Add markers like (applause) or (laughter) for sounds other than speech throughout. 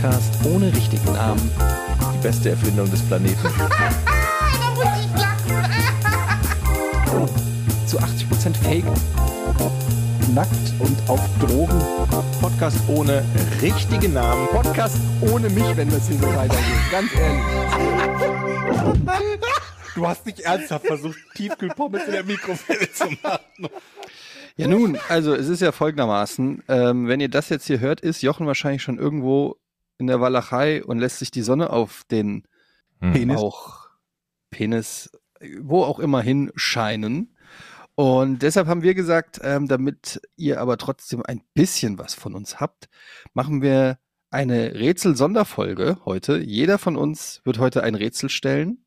Podcast ohne richtigen Namen. Die beste Erfindung des Planeten. (laughs) Zu 80% Fake. Nackt und auf Drogen. Podcast ohne richtigen Namen. Podcast ohne mich, wenn das hier so weitergeht. Ganz ehrlich. Du hast nicht ernsthaft versucht, Tiefkühlpommes in der Mikrowelle zu machen. Ja nun, also es ist ja folgendermaßen, ähm, wenn ihr das jetzt hier hört, ist Jochen wahrscheinlich schon irgendwo in der Walachei und lässt sich die Sonne auf den Penis. auch Penis, wo auch immer hin scheinen. Und deshalb haben wir gesagt, ähm, damit ihr aber trotzdem ein bisschen was von uns habt, machen wir eine Rätsel-Sonderfolge heute. Jeder von uns wird heute ein Rätsel stellen.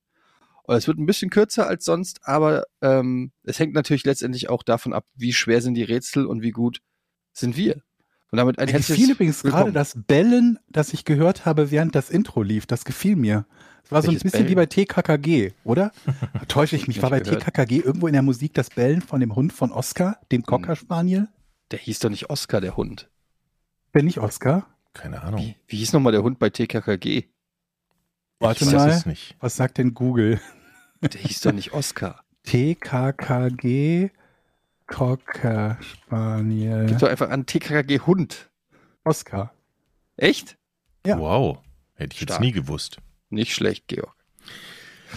Und Es wird ein bisschen kürzer als sonst, aber ähm, es hängt natürlich letztendlich auch davon ab, wie schwer sind die Rätsel und wie gut sind wir. Und damit ein Mir gefiel übrigens gerade das Bellen, das ich gehört habe, während das Intro lief. Das gefiel mir. Es war so ein Welches bisschen wie Bellen? bei TKKG, oder? (laughs) Täusche ich mich? War bei gehört. TKKG irgendwo in der Musik das Bellen von dem Hund von Oscar, dem Cocker Spaniel? Der hieß doch nicht Oscar, der Hund. Bin ich Oscar? Keine Ahnung. Wie, wie hieß nochmal der Hund bei TKKG? Warte ich weiß mal. es nicht. Was sagt denn Google? Der hieß doch nicht Oscar. (laughs) TKKG Cocker Spaniel. Gib doch einfach an TKKG Hund. Oscar. Echt? Ja. Wow. Hätte ich jetzt Stark. nie gewusst. Nicht schlecht, Georg.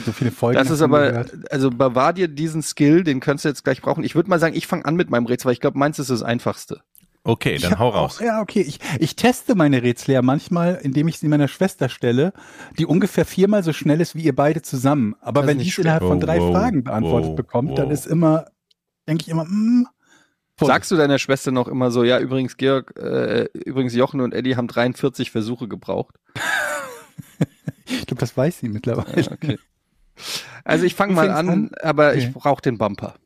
So viele Folgen. Das ist aber, gehört. also bewahr dir diesen Skill, den kannst du jetzt gleich brauchen. Ich würde mal sagen, ich fange an mit meinem Rätsel, weil ich glaube, meins ist das einfachste. Okay, dann hau auch- raus. Ja, okay. Ich, ich teste meine Rätsel ja manchmal, indem ich sie meiner Schwester stelle, die ungefähr viermal so schnell ist wie ihr beide zusammen. Aber Das wenn die es innerhalb von drei Wow, Fragen beantwortet wow, bekommt, dann wow. ist immer, denke ich immer, mm, Vorsicht. Sagst du deiner Schwester noch immer so, ja, übrigens, Georg, äh, übrigens, Jochen und Eddie haben 43 Versuche gebraucht. (laughs) ich glaube, das weiß sie mittlerweile. Ja, okay. Also ich fange mal an, an? aber Okay. ich brauche den Bumper.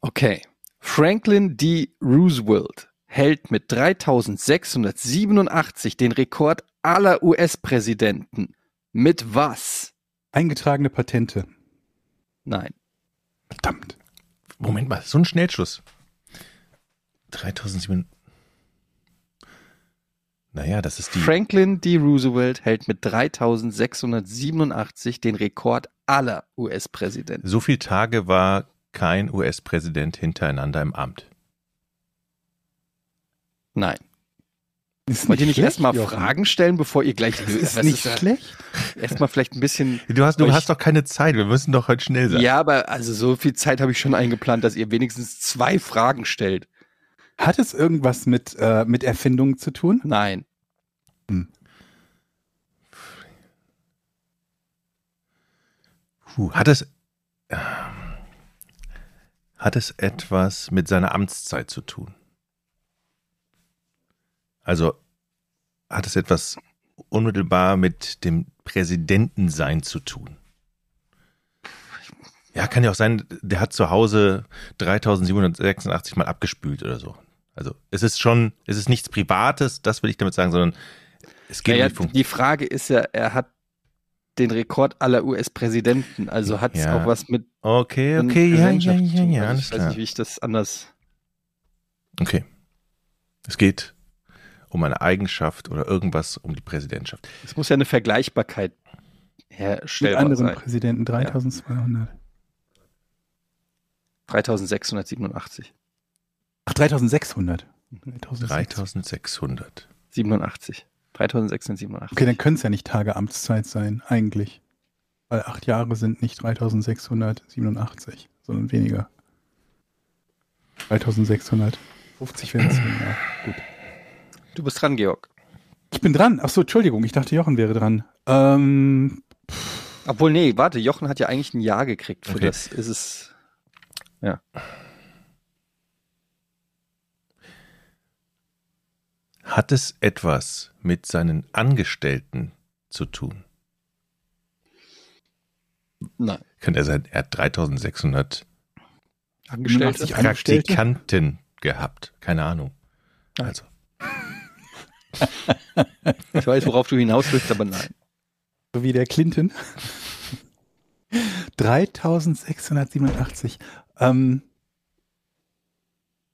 Okay. Franklin D. Roosevelt hält mit 3687 den Rekord aller US-Präsidenten. Mit was? Eingetragene Patente. Nein. Verdammt. Moment mal, so ein Schnellschuss. 3007. Naja, das ist die. Franklin D. Roosevelt hält mit 3687 den Rekord aller US-Präsidenten. So viele Tage war kein US-Präsident hintereinander im Amt. Nein. Ist Wollt ihr nicht erstmal. Fragen stellen, bevor ihr gleich (laughs) Das ist nicht schlecht. Erstmal vielleicht ein bisschen. Du hast, du hast doch keine Zeit. Wir müssen doch heute schnell sein. Ja, aber also so viel Zeit habe ich schon eingeplant, dass ihr wenigstens zwei Fragen stellt. Hat es irgendwas mit, äh, mit Erfindungen zu tun? Nein. Puh, hat es, ähm, hat es etwas mit seiner Amtszeit zu tun? Also hat es etwas unmittelbar mit dem Präsidentensein zu tun? Ja, kann ja auch sein, der hat zu Hause 3786 mal abgespült oder so. Also es ist schon, es ist nichts Privates, das will ich damit sagen, sondern es geht Naja, um die die Frage ist ja, er hat den Rekord aller US-Präsidenten. Also hat es Ja. auch was mit Okay, okay, ja, ja, ja, ja, Also alles ich weiß klar. nicht, wie ich das anders. Okay. Es geht um eine Eigenschaft oder irgendwas um die Präsidentschaft. Es muss ja eine Vergleichbarkeit Mit herstellbar anderen sein. Präsidenten 3200. 3687. Ach, 3600. 3600. 87. 3687. Okay, dann können es ja nicht Tage Amtszeit sein, eigentlich. Weil acht Jahre sind nicht 3687, sondern weniger. 3650 wären es. Ja, gut. Du bist dran, Georg. Ich bin dran. Ach so, Entschuldigung, ich dachte, Jochen wäre dran. Ähm, Obwohl, nee, warte, Jochen hat ja eigentlich ein Ja gekriegt für Okay. das. Ist es. Hat es etwas mit seinen Angestellten zu tun? Nein. Könnte er sein, er hat 3600 Angestellte. 87 Angestellte? Praktikanten gehabt. Keine Ahnung. Ah. Also, (laughs) Ich weiß, worauf du hinaus willst, aber nein. so wie der Clinton. 3687. Ähm,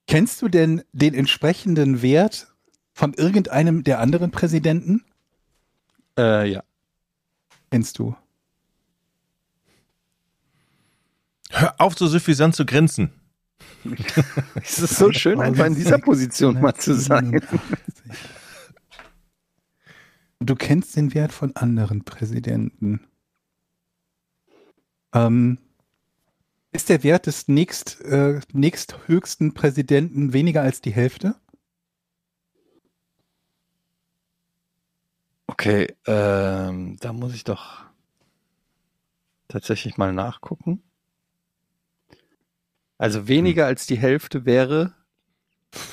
kennst du denn den entsprechenden Wert von irgendeinem der anderen Präsidenten? Äh, ja. Kennst du? Hör auf, so suffisant zu grinsen. (laughs) Es ist so schön, einfach in dieser Position mal zu sein. 3687. Du kennst den Wert von anderen Präsidenten. Ähm, ist der Wert des nächst, äh, nächsthöchsten Präsidenten weniger als die Hälfte? Okay, ähm, da muss ich doch tatsächlich mal nachgucken. Also weniger als die Hälfte wäre.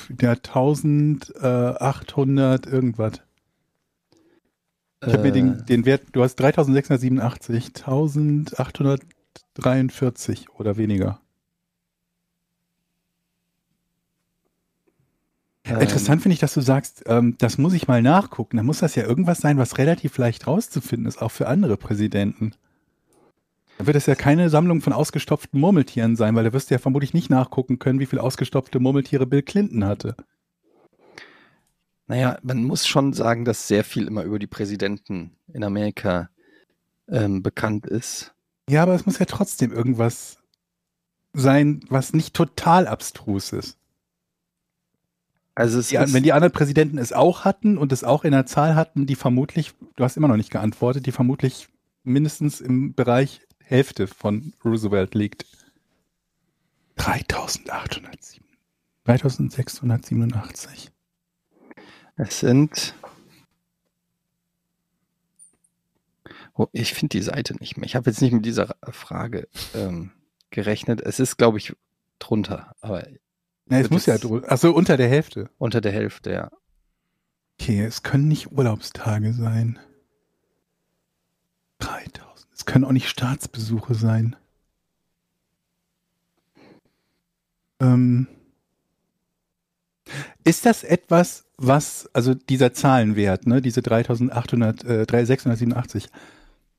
Der 1800 irgendwas. Ich habe mir äh, den, den Wert, du hast 3687, 1843 oder weniger. ähm, Interessant finde ich, dass du sagst, ähm, das muss ich mal nachgucken. Da muss das ja irgendwas sein, was relativ leicht rauszufinden ist, auch für andere Präsidenten. Da wird es ja keine Sammlung von ausgestopften Murmeltieren sein, weil da wirst du ja vermutlich nicht nachgucken können, wie viele ausgestopfte Murmeltiere Bill Clinton hatte. Naja, man muss schon sagen, dass sehr viel immer über die Präsidenten in Amerika ähm, bekannt ist. Ja, aber es muss ja trotzdem irgendwas sein, was nicht total abstrus ist. Also es Die, ist, wenn die anderen Präsidenten es auch hatten und es auch in der Zahl hatten, die vermutlich, du hast immer noch nicht geantwortet, die vermutlich mindestens im Bereich Hälfte von Roosevelt liegt. 3807. 3687. es sind. Oh, ich finde die Seite nicht mehr. Ich habe jetzt nicht mit dieser Frage ähm, gerechnet. Es ist, glaube ich, drunter, aber Ja, es muss ja, es- drü- ach so, unter der Hälfte. unter der Hälfte, ja. Okay, es können nicht Urlaubstage sein. 3000. Es können auch nicht Staatsbesuche sein. Ähm, ist das etwas, was, also dieser Zahlenwert, ne, diese 3800, äh, 3687,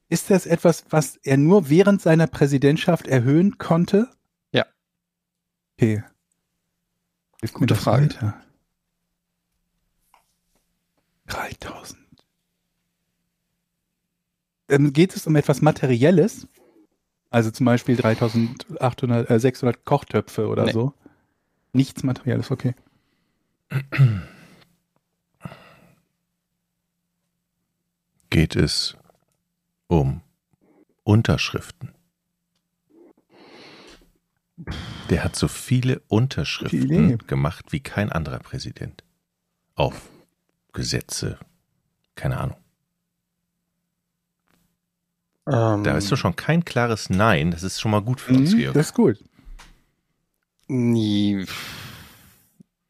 ist das etwas, was er nur während seiner Präsidentschaft erhöhen konnte? Ja. Okay. Hilft mir Gute Frage. weiter? 3000. Ähm, geht es um etwas Materielles? Also zum Beispiel 3800, äh, 600 Kochtöpfe oder Nee. so? Nichts Materielles, okay. Geht es um Unterschriften? Der hat so viele Unterschriften gemacht wie kein anderer Präsident. Auf Gesetze. Keine Ahnung. Ähm, Da ist doch schon kein klares Nein. Das ist schon mal gut für uns, Mhm, Georg. das ist gut. Nie.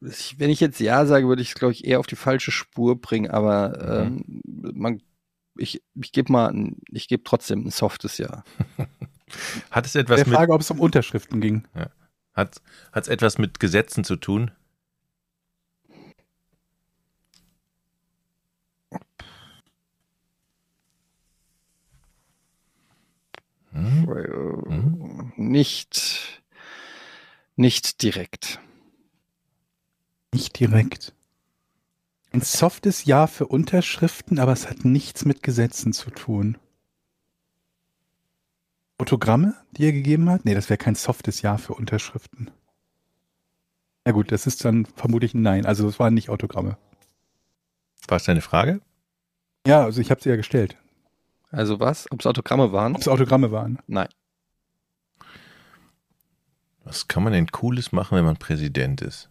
Ich, wenn ich jetzt Ja sage, würde ich es, glaube ich, eher auf die falsche Spur bringen, aber ähm, man, ich, ich gebe mal, ein, ich gebe trotzdem ein softes Ja. (laughs) Hat es etwas Der mit, Frage, ob es um Unterschriften ging. hat, hat es etwas mit Gesetzen zu tun? Hm? Äh, Nicht, nicht direkt. Nicht direkt. Ein softes Ja für Unterschriften, aber es hat nichts mit Gesetzen zu tun. Autogramme, die er gegeben hat? Nee, das wäre kein softes Ja für Unterschriften. Ja gut, das ist dann vermutlich ein Nein. Also es waren nicht Autogramme. War es deine Frage? Ja, also ich habe sie ja gestellt. Also was? Ob es Autogramme waren? Ob es Autogramme waren. Nein. Was kann man denn Cooles machen, wenn man Präsident ist?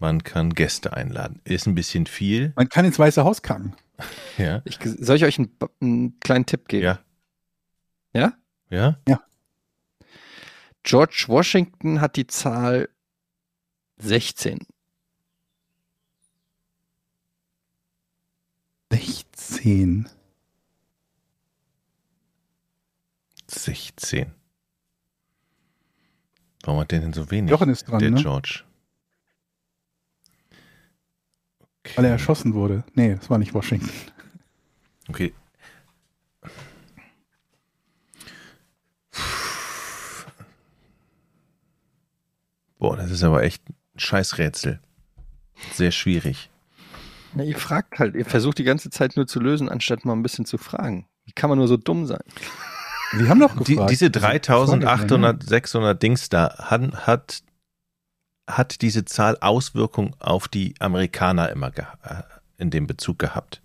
Man kann Gäste einladen. Ist ein bisschen viel. Man kann ins Weiße Haus kacken. Ja. Ich, soll ich euch einen, einen kleinen Tipp geben? Ja. Ja? Ja? George Washington hat die Zahl 16. 16. 16. Warum hat der denn so wenig? Jochen ist dran, der ne? George. Weil er erschossen wurde. Nee, das war nicht Washington. Okay. Boah, das ist aber echt ein Scheißrätsel. Sehr schwierig. Na, ihr fragt halt, ihr versucht die ganze Zeit nur zu lösen, anstatt mal ein bisschen zu fragen. Wie kann man nur so dumm sein? Wir haben doch gefragt. Die, diese 3800, 600 Dings da, hat, hat hat diese Zahl Auswirkung auf die Amerikaner immer äh, in dem Bezug gehabt.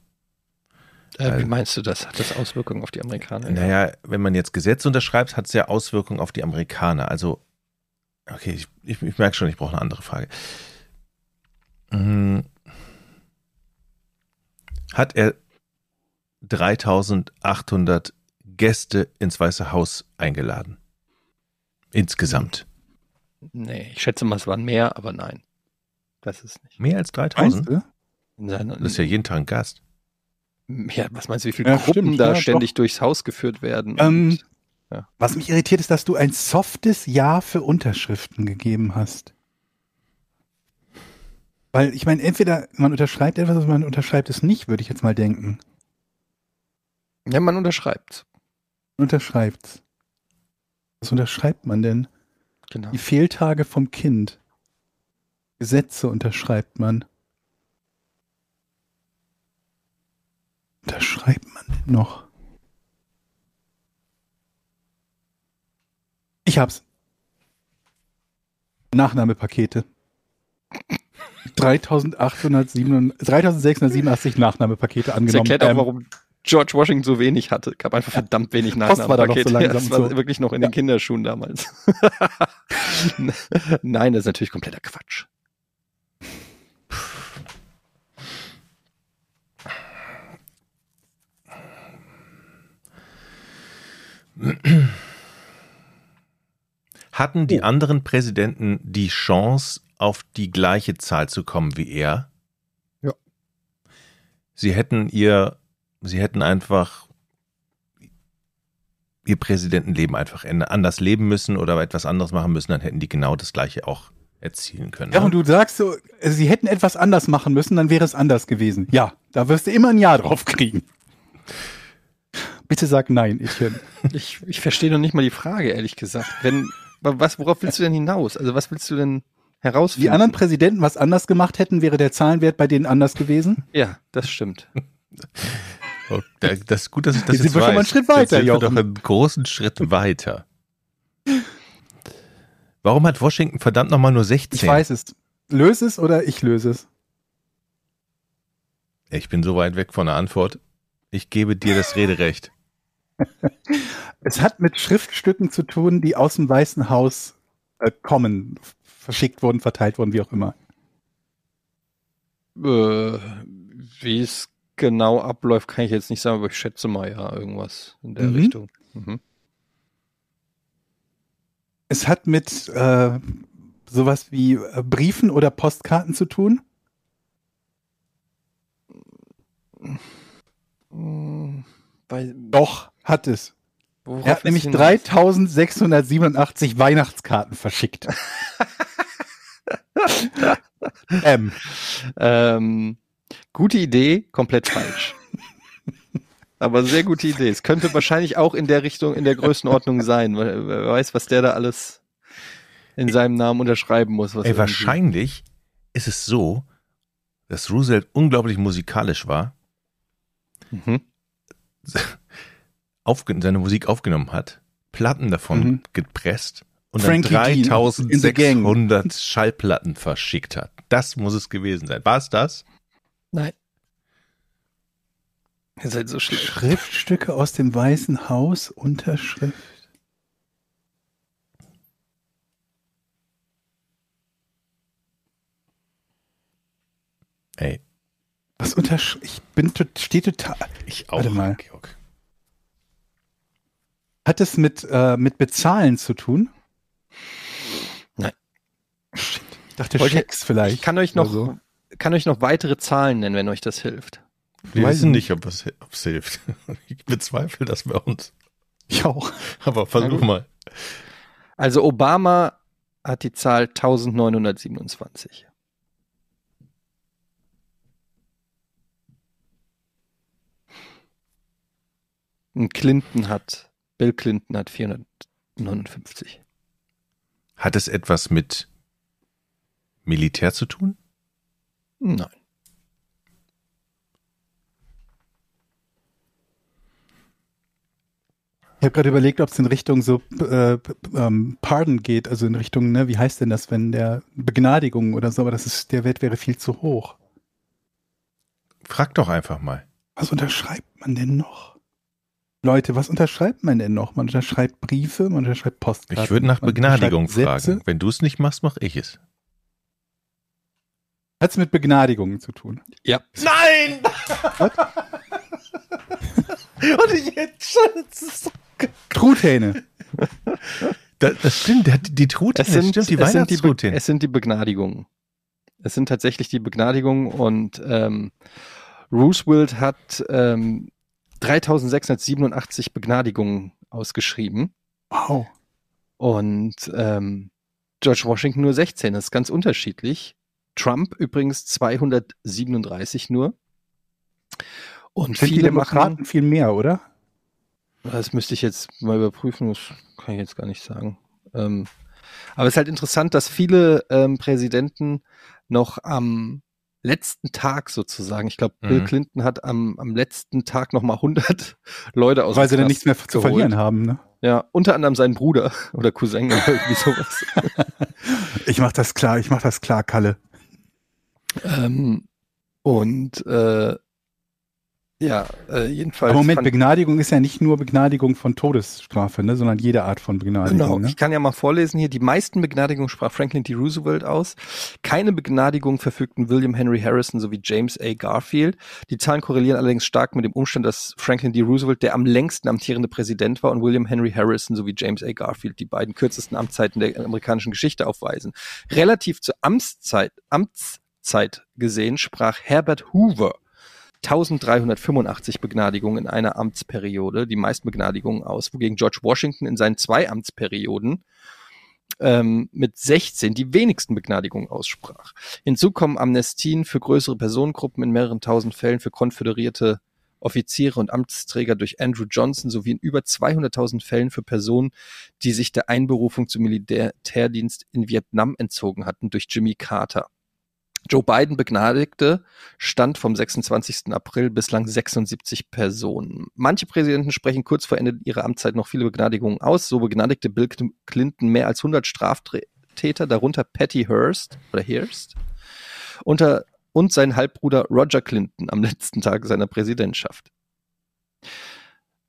Äh, wie Also- meinst du das? Hat das Auswirkungen auf die Amerikaner? Naja, wenn man jetzt Gesetze unterschreibt, hat es ja Auswirkungen auf die Amerikaner. Also, okay, ich, ich, ich merke schon, ich brauche eine andere Frage. Hm. Hat er 3800 Gäste ins Weiße Haus eingeladen? Insgesamt. Nee, ich schätze mal, es waren mehr, aber nein. Das ist nicht. Mehr als Meinst 3000? du? In seiner, Das ist ja jeden Tag ein Gast. ja, was meinst du, wie viele Ja, Gruppen stimmt, da ja, ständig durchs Haus geführt werden? Ähm, Ja. Was mich irritiert, ist, dass du ein softes Ja für Unterschriften gegeben hast. Weil ich meine, entweder man unterschreibt etwas oder man unterschreibt es nicht, würde ich jetzt mal denken. ja, man unterschreibt. Man unterschreibt's. Was unterschreibt man denn? Genau. Die Fehltage vom Kind. Gesetze unterschreibt man. Unterschreibt man denn noch? Ich hab's. Nachnahmepakete. (laughs) 3887 3687 Nachnahmepakete Das angenommen. erklärt auch, Ähm, warum George Washington so wenig hatte. Gab einfach verdammt wenig Post war da noch so Nachnahmepakete. langsam (laughs) das war wirklich noch in den Kinderschuhen damals. (laughs) Nein, das ist natürlich kompletter Quatsch. Hatten die anderen Präsidenten die Chance, auf die gleiche Zahl zu kommen wie er? Ja. Sie hätten ihr, sie hätten einfach ihr Präsidentenleben einfach anders leben müssen oder etwas anderes machen müssen, dann hätten die genau das gleiche auch erzielen können. Ja, ne? und du sagst so, äh, sie hätten etwas anders machen müssen, dann wäre es anders gewesen. Ja, da wirst du immer ein Ja drauf kriegen. Bitte sag nein, ich (laughs) äh, Ich, ich verstehe noch nicht mal die Frage, ehrlich gesagt. Wenn, was, worauf willst du denn hinaus? Also was willst du denn herausfinden? die anderen Präsidenten was anders gemacht hätten, wäre der Zahlenwert bei denen anders gewesen. ja, das stimmt. (laughs) Oh, da- das ist gut, dass ich das Jetzt jetzt sind wir schon weiß. mal einen Schritt Jetzt sind wir doch Jochen. einen großen Schritt weiter. Warum hat Washington verdammt nochmal nur 16? Ich weiß es. Löse es oder ich löse es. Ich bin so weit weg von der Antwort. Ich gebe dir das Rederecht. (laughs) Es hat mit Schriftstücken zu tun, die aus dem Weißen Haus äh, kommen, verschickt wurden, verteilt wurden, wie auch immer. Äh, wie es genau abläuft, kann ich jetzt nicht sagen, aber ich schätze mal ja irgendwas in der Mhm. Richtung. Mhm. Es hat mit äh, sowas wie äh, Briefen oder Postkarten zu tun. Bei, Doch, hat es. Er hat nämlich hinaus? 3687 Weihnachtskarten verschickt. (laughs) ähm, Ähm, gute Idee, komplett falsch. (laughs) Aber sehr gute Idee. Es könnte wahrscheinlich auch in der Richtung, in der Größenordnung sein. weil Wer weiß, was der da alles in seinem Namen unterschreiben muss. Ey, wahrscheinlich ist es so, dass Roosevelt unglaublich musikalisch war, Mhm. (laughs) aufge seine Musik aufgenommen hat, Platten davon Mhm. gepresst und Frankie dann D in the gang. 3600 Schallplatten verschickt hat. Das muss es gewesen sein. War es das? Nein. Ihr seid so schlecht. Schriftstücke aus dem Weißen Haus, Unterschrift. Ey, Was untersch... Ich bin tot, steht total... ich auch, Warte mal. Georg. Hat es mit, äh, mit Bezahlen zu tun? Nein. Ich dachte Wollt Schecks vielleicht. Ich kann euch noch, so. Kann euch noch weitere Zahlen nennen, wenn euch das hilft. Wir Weiß wissen nicht. ob es, ob es hilft. (laughs) Ich bezweifle das bei uns. Ich auch. Aber versuch mal. Also Obama hat die Zahl 1927. Und Clinton hat, Bill Clinton hat 459. Hat es etwas mit Militär zu tun? Nein. Ich habe gerade überlegt, ob es in Richtung so äh, ähm, Pardon geht, also in Richtung, ne, wie heißt denn das, wenn der Begnadigung oder so, aber das ist, der Wert wäre viel zu hoch. Frag doch einfach mal. Was unterschreibt man denn noch? Leute, was unterschreibt man denn noch? Man unterschreibt Briefe, man unterschreibt Postkarten. Ich würde nach Begnadigung fragen. Wenn du es nicht machst, mache ich es. Hat es mit Begnadigungen zu tun? Ja. Nein! (laughs) Und jetzt schon. Truthähne. das, das stimmt, die, Truthähne, Es sind, stimmt, die es, sind die Be es sind die Begnadigungen. Es sind tatsächlich die Begnadigungen und ähm, Roosevelt hat ähm, 3687 Begnadigungen ausgeschrieben Wow. und ähm, George Washington nur 16. Das ist ganz unterschiedlich. Trump übrigens 237 nur. Und Sind die viele Demokraten machen, viel mehr, oder? das müsste ich jetzt mal überprüfen, das kann ich jetzt gar nicht sagen. Ähm, aber es ist halt interessant, dass viele ähm, Präsidenten noch am letzten Tag sozusagen, ich glaube, Bill Mhm. Clinton hat am, am letzten Tag nochmal 100 (laughs) Leute aus Weil sie dann nichts mehr zu geholt. verlieren haben, ne? Ja, unter anderem sein Bruder (laughs) oder Cousin oder irgendwie sowas. (laughs) Ich mach das klar, ich mach das klar, Kalle. Ähm, und äh, ja, äh, jedenfalls. Aber Moment, Begnadigung ist ja nicht nur Begnadigung von Todesstrafe, ne, sondern jede Art von Begnadigung. Genau, Ne? ich kann ja mal vorlesen hier. Die meisten Begnadigungen sprach Franklin D. Roosevelt aus. Keine Begnadigung verfügten William Henry Harrison sowie James A. Garfield. Die Zahlen korrelieren allerdings stark mit dem Umstand, dass Franklin D. Roosevelt der am längsten amtierende Präsident war und William Henry Harrison sowie James A. Garfield die beiden kürzesten Amtszeiten der amerikanischen Geschichte aufweisen. Relativ zur Amtszeit, Amtszeit gesehen sprach Herbert Hoover 1385 Begnadigungen in einer Amtsperiode, die meisten Begnadigungen aus, wogegen George Washington in seinen zwei Amtsperioden ähm, mit 16 die wenigsten Begnadigungen aussprach. Hinzu kommen Amnestien für größere Personengruppen in mehreren tausend Fällen für konföderierte Offiziere und Amtsträger durch Andrew Johnson sowie in über 200.000 Fällen für Personen, die sich der Einberufung zum Militärdienst in Vietnam entzogen hatten, durch Jimmy Carter. Joe Biden begnadigte, stand vom 26. April bislang 76 Personen. Manche Präsidenten sprechen kurz vor Ende ihrer Amtszeit noch viele Begnadigungen aus. So begnadigte Bill Clinton mehr als 100 Straftäter, darunter Patty Hearst oder Hearst unter, und sein Halbbruder Roger Clinton am letzten Tag seiner Präsidentschaft.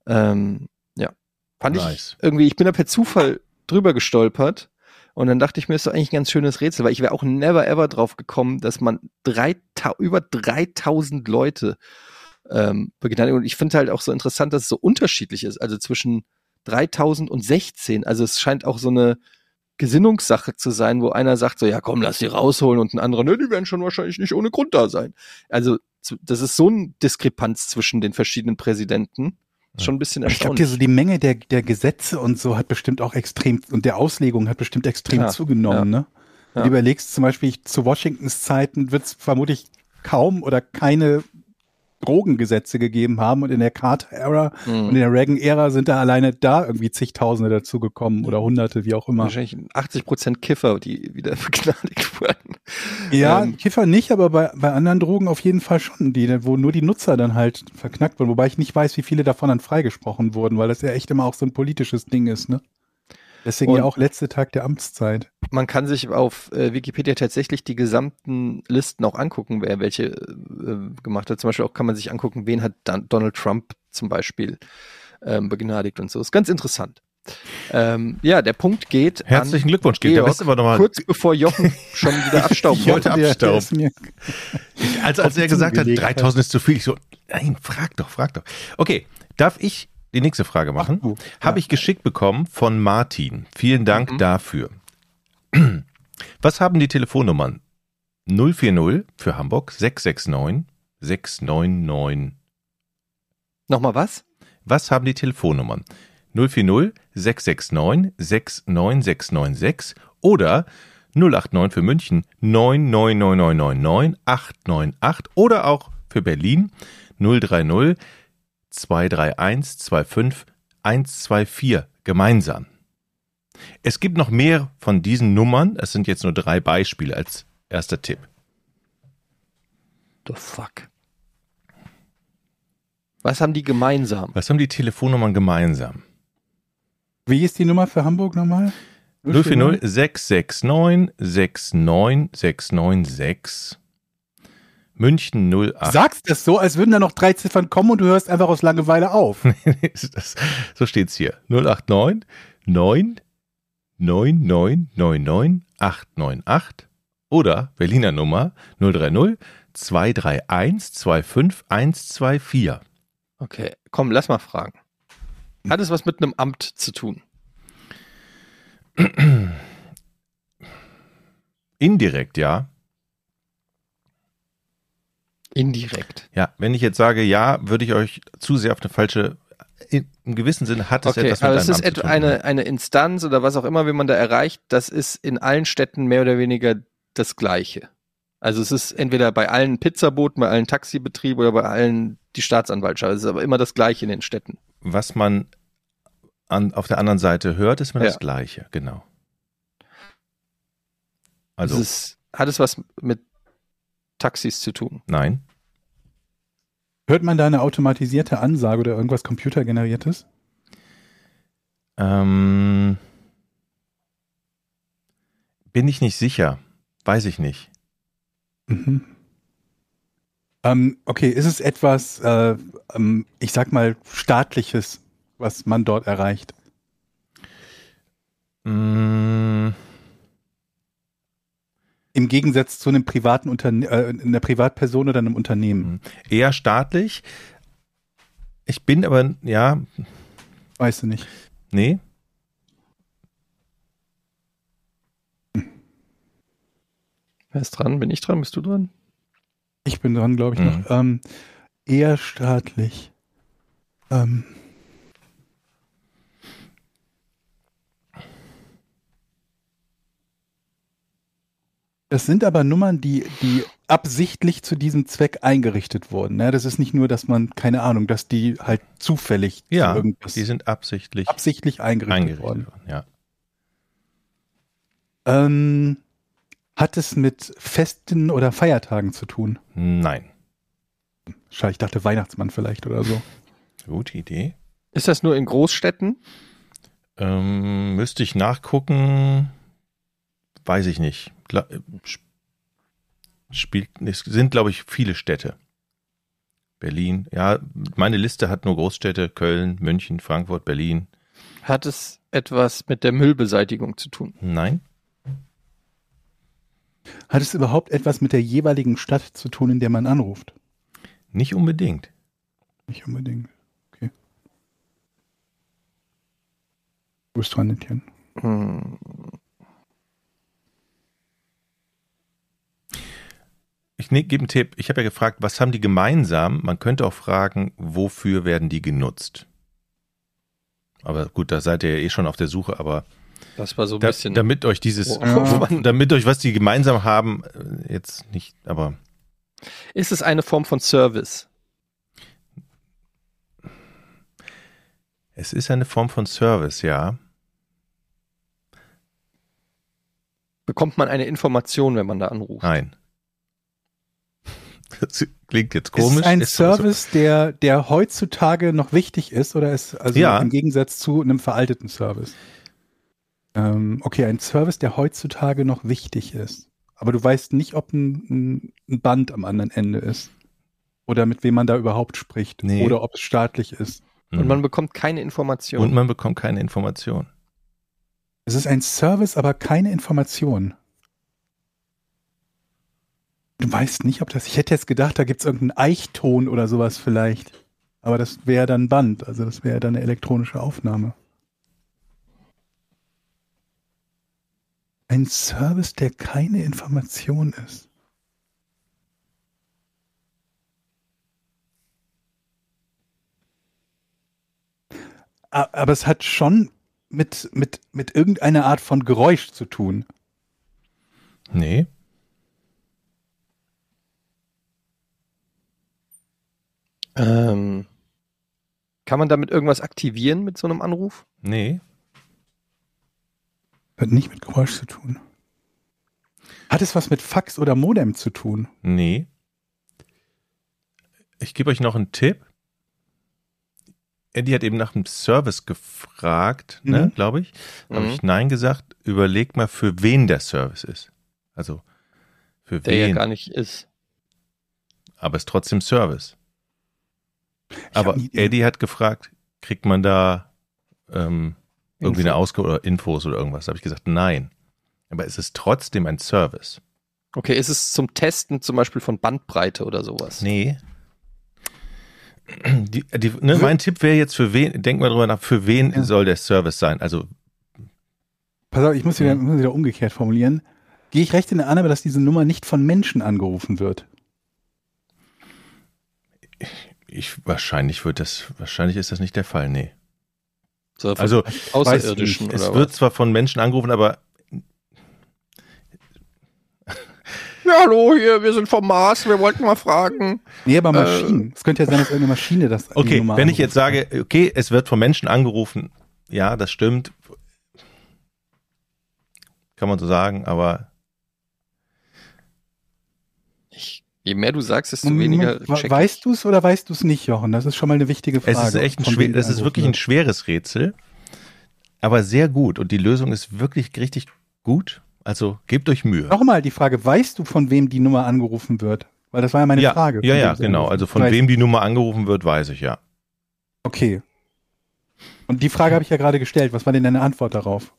Ähm, ja, fand Nice. ich irgendwie, ich bin da per Zufall drüber gestolpert und dann dachte ich mir, ist doch eigentlich ein ganz schönes Rätsel, weil ich wäre auch never ever drauf gekommen, dass man drei, über 3000 Leute ähm, begnadigt. Und ich finde halt auch so interessant, dass es so unterschiedlich ist. Also zwischen 3000 und 16. Also es scheint auch so eine Gesinnungssache zu sein, wo einer sagt so, ja komm, lass die rausholen und ein anderer, ne, die werden schon wahrscheinlich nicht ohne Grund da sein. Also das ist so ein Diskrepanz zwischen den verschiedenen Präsidenten. Schon ein bisschen Ich glaube, erstaunlich. so die Menge der, der Gesetze und so hat bestimmt auch extrem, und der Auslegung hat bestimmt extrem Ja, zugenommen, ne? Wenn Ja. du überlegst, zum Beispiel zu Washingtons Zeiten wird es vermutlich kaum oder keine Drogengesetze gegeben haben und in der Carter-Ära Mhm. und in der Reagan-Ära sind da alleine da irgendwie zigtausende dazugekommen oder hunderte, wie auch immer. Wahrscheinlich 80 Prozent Kiffer, die wieder (laughs) begnadigt wurden. Ja, Ähm, Kiffer nicht, aber bei, bei anderen Drogen auf jeden Fall schon, die, wo nur die Nutzer dann halt verknackt wurden. Wobei ich nicht weiß, wie viele davon dann freigesprochen wurden, weil das ja echt immer auch so ein politisches Ding ist, ne? Deswegen Und- ja auch letzte Tag der Amtszeit. Man kann sich auf äh, Wikipedia tatsächlich die gesamten Listen auch angucken, wer welche äh, gemacht hat. Zum Beispiel auch kann man sich angucken, wen hat Dan Donald Trump zum Beispiel ähm, begnadigt und so. Ist ganz interessant. Ähm, ja, der Punkt geht Herzlichen an Glückwunsch. Da Georg, aber nochmal. kurz bevor Jochen (laughs) schon wieder abstauben Ich wollte wollte. Der- der abstauben. Als, als er gesagt hat. 3000 ist zu viel, ich so, nein, frag doch, frag doch. Okay, darf ich die nächste Frage machen? Ach, du. Habe ich geschickt bekommen von Martin. Vielen Dank Mhm. dafür. (clears throat) Was haben die Telefonnummern? 040 für Hamburg 669 699. Nochmal was? Was haben die Telefonnummern? 040 669 69696 oder 089 für München 99999 898 oder auch für Berlin 030 231 25 124 gemeinsam. Es gibt noch mehr von diesen Nummern. Es sind jetzt nur drei Beispiele als Erster Tipp. The fuck. Was haben die gemeinsam? Was haben die Telefonnummern gemeinsam? Wie ist die Nummer für Hamburg nochmal? 040 669 69696. München 08. Sagst das so, als würden da noch drei Ziffern kommen und du hörst einfach aus Langeweile auf. (laughs) Das, so steht's hier. 089 9 9999 898 oder Berliner Nummer 030 231 25124. Okay, komm, lass mal fragen. Hat es was mit einem Amt zu tun? (clears throat) Indirekt, ja. Indirekt. Ja, wenn ich jetzt sage ja, würde ich euch zu sehr auf eine falsche. In, Im gewissen Sinne hat es Okay, etwas mit aber es ist Amt eine, eine Instanz oder was auch immer, wie man da erreicht, das ist in allen Städten mehr oder weniger das Gleiche. Also es ist entweder bei allen Pizzaboten, bei allen Taxibetrieben oder bei allen die Staatsanwaltschaft. Es ist aber immer das Gleiche in den Städten. Was man an, auf der anderen Seite hört, ist immer Ja. das Gleiche, genau. Also Also, es ist, hat es was mit Taxis zu tun? nein. Hört man da eine automatisierte Ansage oder irgendwas computergeneriertes? Ähm, bin ich nicht sicher. Weiß ich nicht. Mhm. Ähm, okay, ist es etwas, äh, ähm, ich sag mal, staatliches, was man dort erreicht? Mm, Im Gegensatz zu einem privaten Unterne äh, einer Privatperson oder einem Unternehmen. eher staatlich. Ich bin aber, ja, Weißt du nicht. nee. Wer ist dran? Bin ich dran? Bist du dran? Ich bin dran, glaube ich, Mhm. noch. Ähm, eher staatlich. Ähm. Das sind aber Nummern, die, die absichtlich zu diesem Zweck eingerichtet wurden. Ne? Das ist nicht nur, dass man, keine Ahnung, dass die halt zufällig Ja, zu irgendwas die sind absichtlich absichtlich eingerichtet, eingerichtet worden. worden. Ja. Ähm, hat es mit Festen oder Feiertagen zu tun? Nein. Schade, ich dachte Weihnachtsmann vielleicht oder so. Gute Idee. Ist das nur in Großstädten? Ähm, müsste ich nachgucken. Weiß ich nicht. Spielt, es sind, glaube ich, viele Städte. Berlin. Ja, meine Liste hat nur Großstädte. Köln, München, Frankfurt, Berlin. Hat es etwas mit der Müllbeseitigung zu tun? Nein. Hat es überhaupt etwas mit der jeweiligen Stadt zu tun, in der man anruft? Nicht unbedingt. Nicht unbedingt. Okay. Du bist dran, Etienne. Hm. Ich ne, gebe einen Tipp. Ich habe ja gefragt, was haben die gemeinsam? Man könnte auch fragen, wofür werden die genutzt? Aber gut, da seid ihr ja eh schon auf der Suche, aber Das war so ein da, bisschen. damit euch dieses, Wo- wo man- damit euch, was die gemeinsam haben, äh, jetzt nicht, aber Ist es eine Form von Service? es ist eine Form von Service, ja. Bekommt man eine Information, wenn man da anruft? Nein. Das klingt jetzt Ist komisch. es ein ist aber so. Service, der, der heutzutage noch wichtig ist oder ist also Ja. im Gegensatz zu einem veralteten Service? Ähm, okay, ein Service, der heutzutage noch wichtig ist. Aber du weißt nicht, ob ein, ein- ein Band am anderen Ende ist. Oder mit wem man da überhaupt spricht. Nee. Oder ob es staatlich ist. Und Mhm. man bekommt keine Information. Und man bekommt keine Information. Es ist ein Service, aber keine Information. Du weißt nicht, ob das. Ich hätte jetzt gedacht, da gibt es irgendeinen Eichton oder sowas vielleicht. Aber das wäre dann Band, also das wäre dann eine elektronische Aufnahme. Ein Service, der keine Information ist. Aber es hat schon mit, mit, mit irgendeiner Art von Geräusch zu tun. Nee. Ähm, kann man damit irgendwas aktivieren mit so einem Anruf? Nee. Hat nicht mit Geräusch zu tun. Hat es was mit Fax oder Modem zu tun? Nee. Ich gebe euch noch einen Tipp. Eddie hat eben nach dem Service gefragt, ne, Mhm. glaube ich. Da habe Mhm. ich Nein gesagt. Überleg mal, für wen der Service ist. Also für Der ja wen. gar nicht ist. aber es ist trotzdem Service. Aber. Eddie hat gefragt, kriegt man da ähm, irgendwie Info. eine Ausgabe oder Infos oder irgendwas? Da habe ich gesagt, nein. Aber es ist trotzdem ein Service. Okay, ist es zum Testen zum Beispiel von Bandbreite oder sowas? Nee. Die, die, ne, mein Tipp wäre jetzt für wen, denk mal drüber nach, für wen Ja. soll der Service sein? Also, Pass auf, ich muss wieder, muss wieder umgekehrt formulieren. Gehe ich recht in der Annahme, dass diese Nummer nicht von Menschen angerufen wird? ich, wahrscheinlich wird das, wahrscheinlich ist das nicht der Fall, nee. So, Also, Außerirdischen es oder wird was? zwar von Menschen angerufen, aber (laughs) Ja, hallo, hier, wir sind vom Mars, wir wollten mal fragen. Nee, aber Äh, Maschinen. es könnte ja sein, dass irgendeine Maschine das okay, wenn ich jetzt sage, okay, es wird von Menschen angerufen, ja, das stimmt. Kann man so sagen, aber Ich, je mehr du sagst, desto. Moment, weniger we- check Weißt du es oder weißt du es nicht, Jochen? Das ist schon mal eine wichtige Frage. es ist echt ein schwer, das ist wirklich ein schweres Rätsel, aber sehr gut und die Lösung ist wirklich richtig gut. Also gebt euch Mühe. Nochmal die Frage, weißt du, von wem die Nummer angerufen wird? Weil das war ja meine ja, Frage. ja, ja, genau. Also von wem die Nummer angerufen wird, weiß ich ja. Okay. Und die Frage habe ich ja gerade gestellt. Was war denn deine Antwort darauf?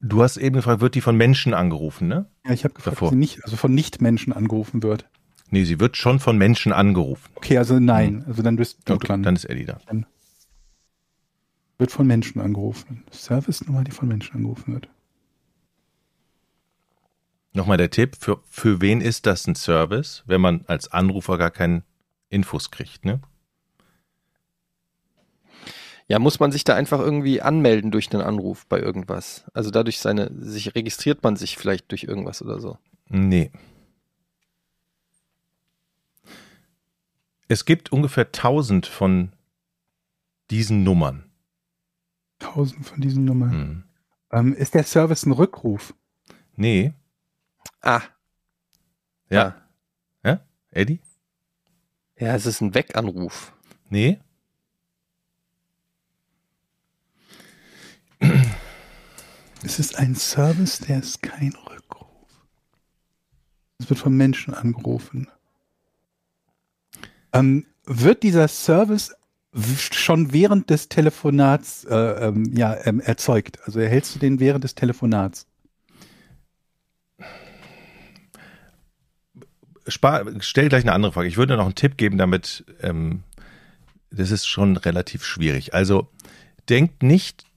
Du hast eben gefragt, wird die von Menschen angerufen, ne? Ja, ich habe gefragt, Davor. ob sie nicht, also von Nicht-Menschen angerufen wird. Nee, sie wird schon von Menschen angerufen. Okay, also nein. Also dann bist du Hm. Okay, dran. dann ist Eddie da. wird von Menschen angerufen. Service-Nummer, die von Menschen angerufen wird. Nochmal der Tipp, für, für wen ist das ein Service, wenn man als Anrufer gar keinen Infos kriegt, ne? Ja, muss man sich da einfach irgendwie anmelden durch einen Anruf bei irgendwas? Also dadurch seine, sich registriert man sich vielleicht durch irgendwas oder so. Nee. Es gibt ungefähr 1000 von diesen Nummern. Tausend von diesen Nummern. Hm. Ähm, ist der Service ein Rückruf? Nee. Ah. Ja. Ja? Eddie? Ja, es ist ein Weganruf. Nee. Es ist ein Service, der ist kein Rückruf. Es wird von Menschen angerufen. Ähm, wird dieser Service schon während des Telefonats äh, ähm, ja, ähm, erzeugt? Also erhältst du den während des Telefonats? Spar, stell gleich eine andere Frage. Ich würde noch einen Tipp geben, damit ähm, das ist schon relativ schwierig. Also denkt nicht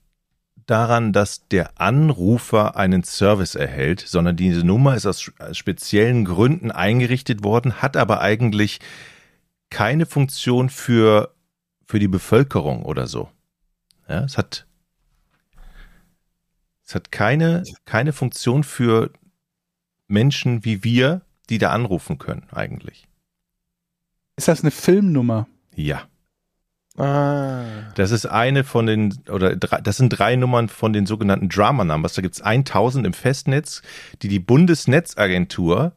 daran, dass der Anrufer einen Service erhält, sondern diese Nummer ist aus aus speziellen Gründen eingerichtet worden, hat aber eigentlich keine Funktion für, für die Bevölkerung oder so. Ja, es hat, es hat keine, keine Funktion für Menschen wie wir, die da anrufen können, eigentlich. Ist das eine Filmnummer? Ja. Ah. Das ist eine von den, oder das sind drei Nummern von den sogenannten Drama Numbers. Da gibt es 1000 im Festnetz, die die Bundesnetzagentur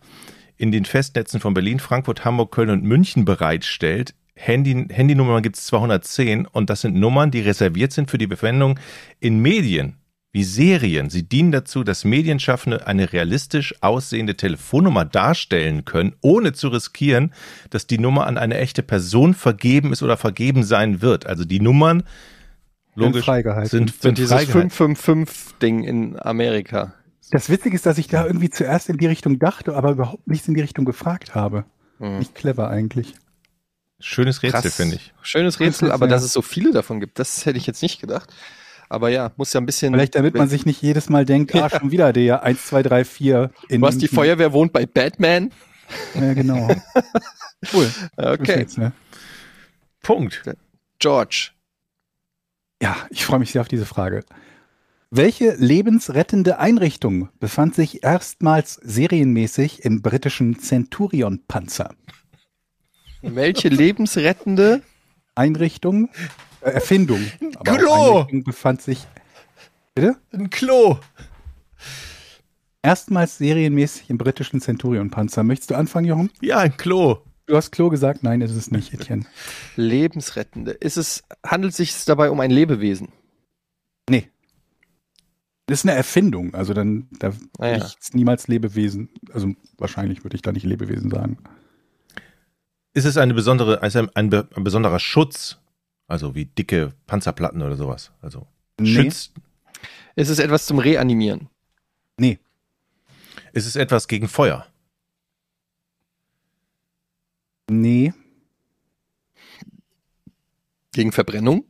in den Festnetzen von Berlin, Frankfurt, Hamburg, Köln und München bereitstellt. Handy, Handynummern gibt es 210 und das sind Nummern, die reserviert sind für die Verwendung in Medien wie Serien. Sie dienen dazu, dass Medienschaffende eine realistisch aussehende Telefonnummer darstellen können, ohne zu riskieren, dass die Nummer an eine echte Person vergeben ist oder vergeben sein wird. Also die Nummern logisch freigehalten. sind, So sind dieses freigehalten. 555-Ding in Amerika. Das Witzige ist, dass ich da irgendwie zuerst in die Richtung dachte, aber überhaupt nichts in die Richtung gefragt habe. Hm. Nicht clever eigentlich. Schönes Rätsel, finde ich. Schönes Rätsel, Rätsel, aber ja. dass es so viele davon gibt, das hätte ich jetzt nicht gedacht. Aber ja, muss ja ein bisschen. Vielleicht damit man sich nicht jedes Mal denkt, ah, (laughs) schon wieder der 1, 2, 3, 4 in Was, die Feuerwehr wohnt bei Batman? Ja, genau. (laughs) Cool. Okay, Rätsel. Punkt. George. Ja, ich freue mich sehr auf diese Frage. Welche lebensrettende Einrichtung befand sich erstmals serienmäßig im britischen Centurion-Panzer? Welche lebensrettende? Einrichtung, Erfindung. aber Klo! Befand sich. Bitte? Ein Klo. erstmals serienmäßig im britischen Centurion-Panzer. Möchtest du anfangen, Jochen? Ja, ein Klo. Du hast Klo gesagt, nein, ist es nicht, Etienne. Lebensrettende. Ist es, handelt es sich dabei um ein Lebewesen? Nee. Das ist eine Erfindung. Also dann, da Ah, würde ja. niemals Lebewesen, also wahrscheinlich würde ich da nicht Lebewesen sagen. Ist es eine besondere, also ein, ein, ein besonderer Schutz? Also wie dicke Panzerplatten oder sowas. Also Nee. schützt. Ist es etwas zum Reanimieren? Nee. Ist es etwas gegen Feuer? Nee. Gegen Verbrennung?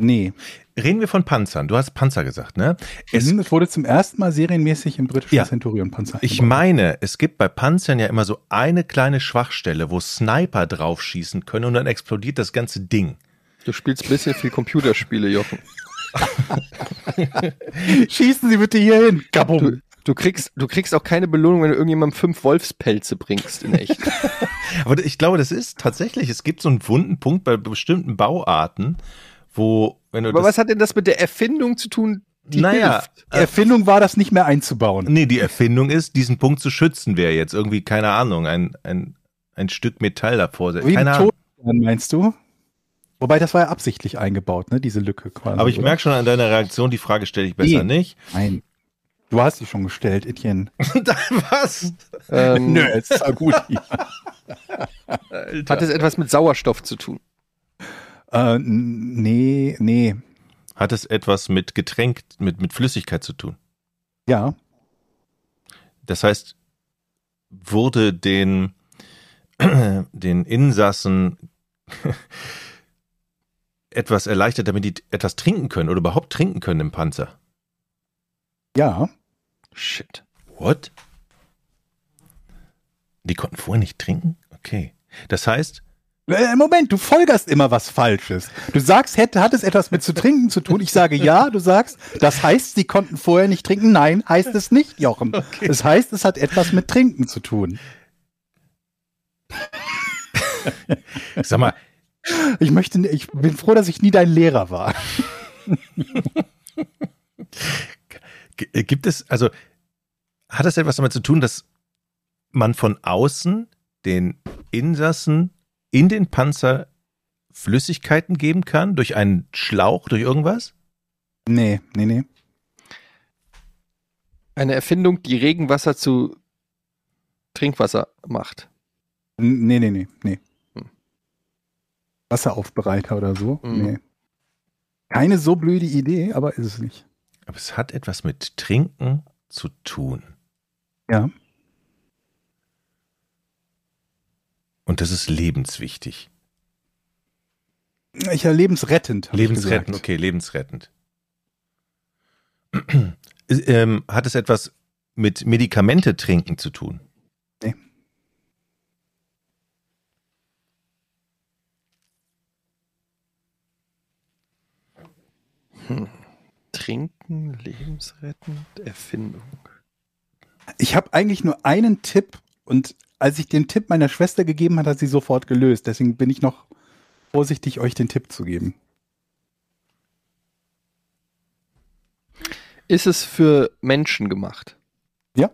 Nee. Reden wir von Panzern. Du hast Panzer gesagt, ne? Es, Es, wurde zum ersten Mal serienmäßig im britischen Ja. Centurion-Panzer. ich meine, es gibt bei Panzern ja immer so eine kleine Schwachstelle, wo Sniper draufschießen können und dann explodiert das ganze Ding. Du spielst ein bisschen viel Computerspiele, Jochen. (laughs) Schießen Sie bitte hier hin. Du, Kabum. du, kriegst, du kriegst auch keine Belohnung, wenn du irgendjemandem fünf Wolfspelze bringst in echt. (laughs) Aber ich glaube, das ist tatsächlich, es gibt so einen wunden Punkt bei bestimmten Bauarten, wo, wenn du Aber das, was hat denn das mit der Erfindung zu tun, die Naja, hilft? Die Erfindung war das nicht mehr einzubauen. Nee, die Erfindung ist, diesen Punkt zu schützen, wäre jetzt irgendwie, keine Ahnung, ein, ein, ein Stück Metall davor. Wie Keine ein Ahnung. Meinst du? Wobei, das war ja absichtlich eingebaut, ne? Diese Lücke quasi. Aber ich merke schon an deiner Reaktion, die Frage stelle ich besser Nee. nicht. Nein. Du hast sie schon gestellt, Etienne. (laughs) Was? Ähm, es ist ja gut. (laughs) Hat es etwas mit Sauerstoff zu tun? Äh, nee, nee. Hat es etwas mit Getränk, mit, mit Flüssigkeit zu tun? Ja. Das heißt, wurde den, (clears throat) den Insassen (laughs) etwas erleichtert, damit die etwas trinken können oder überhaupt trinken können im Panzer? Ja. Shit. What? Die konnten vorher nicht trinken? Okay. Das heißt, Moment, du folgerst immer was Falsches. Du sagst, hätte, hat es etwas mit zu trinken zu tun? Ich sage ja, du sagst, das heißt, sie konnten vorher nicht trinken. Nein, heißt es nicht, Jochen. Es heißt, es hat etwas mit Trinken zu tun. sag mal, Ich möchte, ich bin froh, dass ich nie dein Lehrer war. Äh, Gibt es, also, hat das etwas damit zu tun, dass man von außen den Insassen in den Panzer Flüssigkeiten geben kann? Durch einen Schlauch, durch irgendwas? Nee, nee, nee. Eine Erfindung, die Regenwasser zu Trinkwasser macht. Nee, nee, nee, nee. Hm. Wasseraufbereiter oder so? Mhm. Nee. Keine so blöde Idee, aber ist es nicht. Aber es hat etwas mit Trinken zu tun. Ja. Und das ist lebenswichtig. Ich ja lebensrettend. Lebensrettend, okay, lebensrettend. (clears throat) Ähm, hat es etwas mit Medikamente trinken zu tun? Nee. Trinken, lebensrettend, Erfindung. Ich habe eigentlich nur einen Tipp und als ich den Tipp meiner Schwester gegeben hat, hat sie sofort gelöst. Deswegen bin ich noch vorsichtig, euch den Tipp zu geben. Ist es für Menschen gemacht? Ja.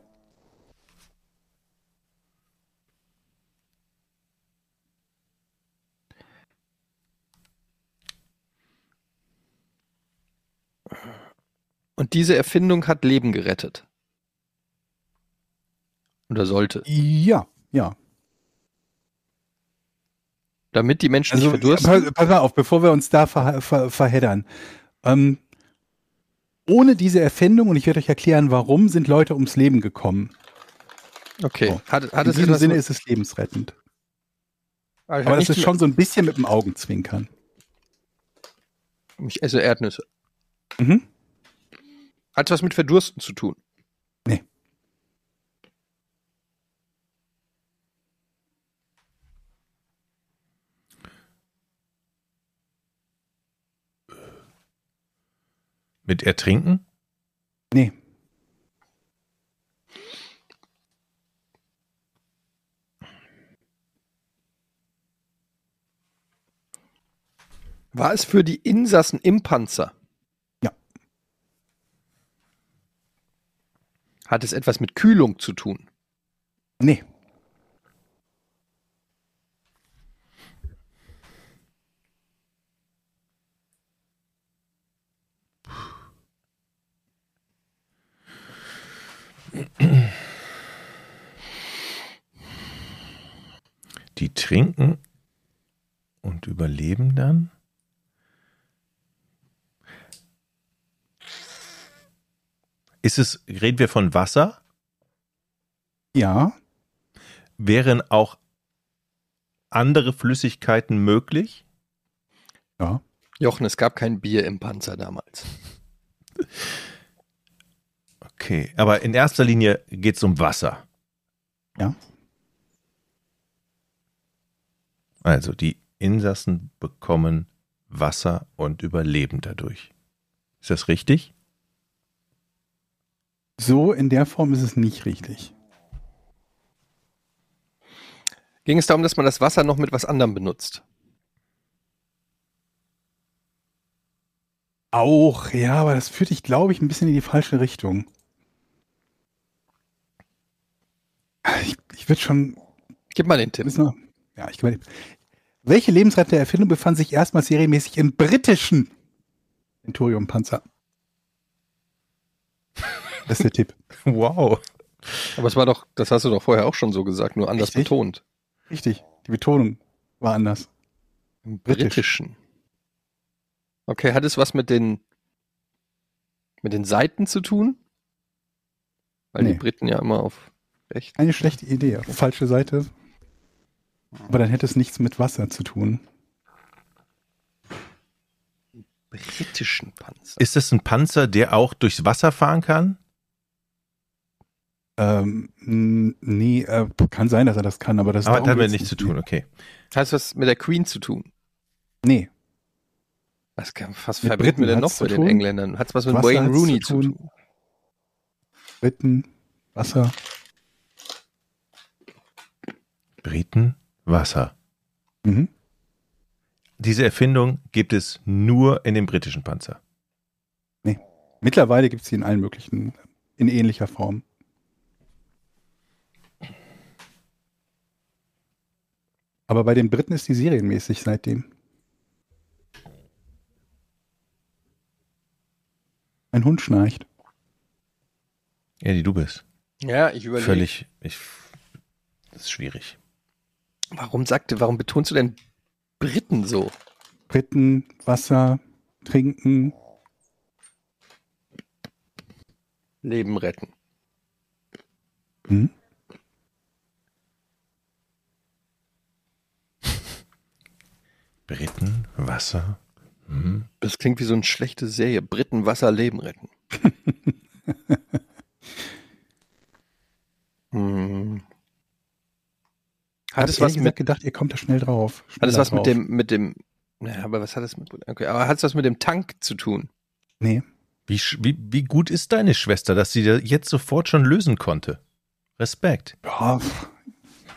Und diese Erfindung hat Leben gerettet. Oder sollte. Ja, ja. Damit die Menschen Also, nicht verdursten. pass, mal auf, bevor wir uns da ver, ver, verheddern. Ähm, ohne diese Erfindung, und ich werde euch erklären, warum, sind Leute ums Leben gekommen. Okay. So. Hat, hat In es diesem Sinne ist es lebensrettend. Aber Aber das ist schon so ein bisschen mit dem Augenzwinkern. Ich esse Erdnüsse. Mhm. Hat was mit Verdursten zu tun? Nee. Mit Ertrinken? Nee. War es für die Insassen im Panzer? Ja. Hat es etwas mit Kühlung zu tun? Nee. Die trinken und überleben dann? Ist es, reden wir von Wasser? Ja. Wären auch andere Flüssigkeiten möglich? Ja. Jochen, es gab kein Bier im Panzer damals. (laughs) Okay, aber in erster Linie geht es um Wasser. Ja. Also die Insassen bekommen Wasser und überleben dadurch. Ist das richtig? So in der Form ist es nicht richtig. Ging es darum, dass man das Wasser noch mit was anderem benutzt? Auch, ja, aber das führt dich, glaube ich, ein bisschen in die falsche Richtung. Ich, würde schon Gib mal den Tipp. Wir, ja, ich meine, welche lebensrettende Erfindung befand sich erstmals serienmäßig im britischen Centurion-Panzer? Das ist der Tipp. (laughs) Wow. Aber es war doch, das hast du doch vorher auch schon so gesagt, nur anders Richtig? betont. Richtig. Die Betonung war anders. Im Britisch. Britischen. Okay, hat es was mit den mit den Seiten zu tun? Weil die Nee. Briten ja immer auf rechts. Eine schlechte Idee. Falsche Seite. Aber dann hätte es nichts mit Wasser zu tun. britischen Panzer. Ist das ein Panzer, der auch durchs Wasser fahren kann? Ähm, nee, äh, kann sein, dass er das kann, aber das Aber hat damit nichts zu tun, okay. Hat es was mit der Queen zu tun? Nee. Was, kann- was Mit wir denn noch zu mit den? Engländern? Hat es was mit Wasser Wayne Rooney zu zu tun. tun? Briten, Wasser. Briten, Wasser. Mhm. Diese Erfindung gibt es nur in dem britischen Panzer. Mittlerweile gibt es sie in allen möglichen, in ähnlicher Form. Aber bei den Briten ist die serienmäßig seitdem. Ein Hund schnarcht. Eddie, du bist. Ja, ich überlege. Völlig. Ich, das ist schwierig. Warum sagte, warum betonst du denn Briten so? Briten, Wasser, Trinken. Leben retten. Hm? (laughs) Briten, Wasser. Hm. Das klingt wie so eine schlechte Serie. Briten Wasser Leben retten. (laughs) hm. Hat es was mit, gedacht, ihr kommt da schnell drauf. hat es was mit drauf. dem, mit dem, naja, aber was hat es mit, okay, aber hat es was mit dem Tank zu tun? Nee. Wie, wie, wie gut ist deine Schwester, dass sie das jetzt sofort schon lösen konnte? Respekt. Ja,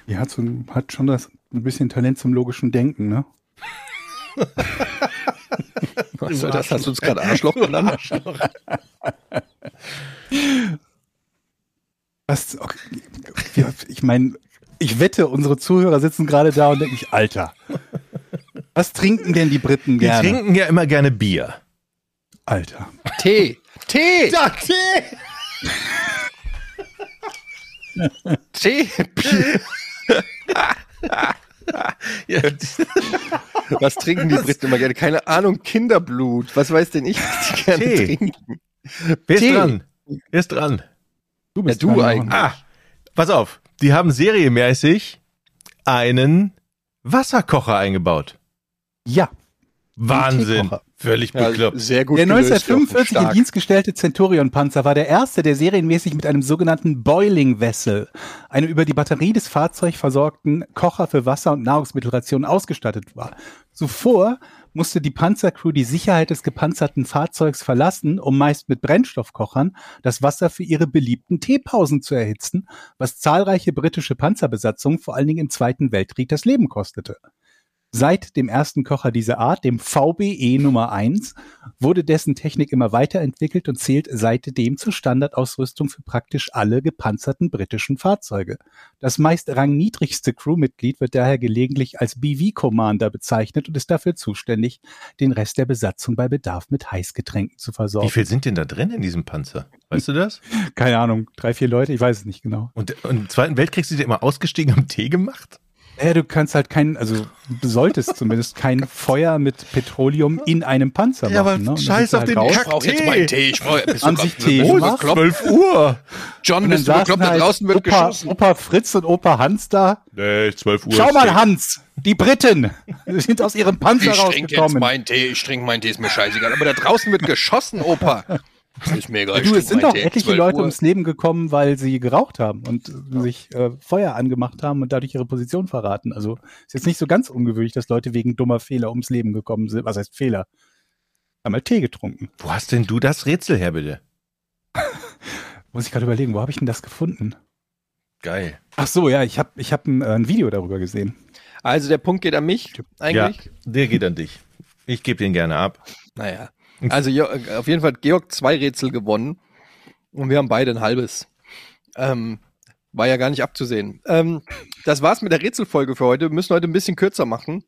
die hat, so, hat schon das ein bisschen Talent zum logischen Denken, ne? (laughs) Was soll das? Hast du uns gerade Arschloch genannt? Was, okay, ich meine, ich wette, unsere Zuhörer sitzen gerade da und denken, sich, Alter, was trinken denn die Briten Die gerne? trinken ja immer gerne Bier. Alter. Tee. Tee. Ja, Tee! Tee. Bier. Ja, Was trinken die Briten immer gerne? Keine Ahnung, Kinderblut. Was weiß denn ich, was die gerne Tee. trinken? wer ist Tee. dran? Wer ist dran? Du Ja, du dran, eigentlich. Ah, pass auf. Die haben serienmäßig einen Wasserkocher eingebaut. Ja. Wahnsinn. Völlig Ja, bekloppt. sehr gut Der gelöst, 1945 Jochen, in. Dienst gestellte Centurion-Panzer war der erste, der serienmäßig mit einem sogenannten Boiling Vessel, einem über die Batterie des Fahrzeugs versorgten Kocher für Wasser- und Nahrungsmittelrationen ausgestattet war. Zuvor musste die Panzercrew die Sicherheit des gepanzerten Fahrzeugs verlassen, um meist mit Brennstoffkochern das Wasser für ihre beliebten Teepausen zu erhitzen, was zahlreiche britische Panzerbesatzungen vor allen Dingen im Zweiten Weltkrieg das Leben kostete. Seit dem ersten Kocher dieser Art, dem VBE Nummer 1, wurde dessen Technik immer weiterentwickelt und zählt seitdem zur Standardausrüstung für praktisch alle gepanzerten britischen Fahrzeuge. Das meist rangniedrigste Crewmitglied wird daher gelegentlich als BV-Commander bezeichnet und ist dafür zuständig, den Rest der Besatzung bei Bedarf mit Heißgetränken zu versorgen. Wie viel sind denn da drin in diesem Panzer? Weißt du das? Keine Ahnung, drei, vier Leute, ich weiß es nicht genau. Und, und im Zweiten Weltkrieg sind die immer ausgestiegen, haben Tee gemacht? Ja, du kannst halt kein, also du solltest (laughs) zumindest kein Feuer mit Petroleum in einem Panzer machen. Ja, aber ne? Scheiß auf sie den raus. Kack. Ich brauche jetzt meinen Tee. Ich brauch, bist Haben du sich Tee bekloppt? 12 Uhr. John, bist du dann bekloppt? saßen Da halt draußen wird Opa, geschossen. Opa Fritz und Opa Hans da. Nee, 12 Uhr. Schau mal. Hans, die Briten sind aus ihrem Panzer Ich trinke jetzt rausgekommen. meinen Tee. Ich trinke meinen Tee, ist mir scheißegal. Aber da draußen wird geschossen, Opa. Ist mir egal. ich Du, es sind doch etliche 12 Leute Uhr. ums Leben gekommen, weil sie geraucht haben und sich äh, Feuer angemacht haben und dadurch ihre Position verraten. Also ist jetzt nicht so ganz ungewöhnlich, dass Leute wegen dummer Fehler ums Leben gekommen sind. Was heißt Fehler? Haben halt Tee getrunken. Wo hast denn du das Rätsel her, bitte? (laughs) Muss ich gerade überlegen, wo habe ich denn das gefunden? Geil. Ach so, ja, ich habe ich hab ein, äh, ein Video darüber gesehen. Also der Punkt geht an mich eigentlich. Ja, der geht an dich. Ich gebe den gerne ab. Naja. Also äh, auf jeden Fall hat Georg zwei Rätsel gewonnen und wir haben beide ein halbes. Ähm, war ja gar nicht abzusehen. Ähm, das war's mit der Rätselfolge für heute. Wir müssen heute ein bisschen kürzer machen.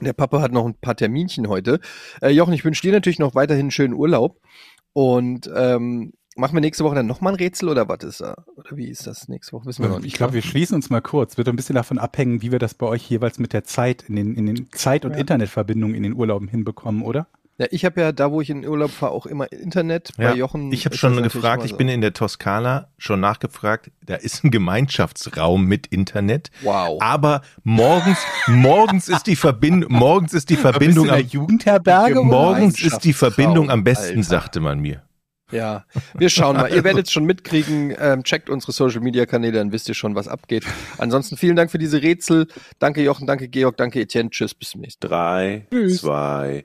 Der Papa hat noch ein paar Terminchen heute. Äh, Jochen, ich wünsche dir natürlich noch weiterhin einen schönen Urlaub. Und ähm, machen wir nächste Woche dann nochmal ein Rätsel oder was ist da? Oder wie ist das nächste Woche? Wissen wir noch nicht. Ich glaube, wir schließen uns mal kurz. Wird ein bisschen davon abhängen, wie wir das bei euch jeweils mit der Zeit, in den, in den Zeit- und Internetverbindungen in den Urlauben hinbekommen, oder? Ja, ich habe ja da, wo ich in Urlaub fahre, auch immer Internet. Ja, Bei Jochen. ich habe schon gefragt, immer ich so. bin in der Toskana schon nachgefragt, da ist ein Gemeinschaftsraum mit Internet. Wow. Aber morgens, morgens ist die Verbindung, morgens ist die Verbindung am, in der Jugendherberge? oder? morgens ist die Verbindung am besten, Alter. sagte man mir. Ja, wir schauen mal. ihr (laughs) werdet es schon mitkriegen. Ähm, checkt unsere Social Media Kanäle, dann wisst ihr schon, was abgeht. Ansonsten vielen Dank für diese Rätsel. Danke Jochen, danke Georg, danke Etienne. Tschüss, bis zum nächsten Mal. Drei, Tschüss. zwei,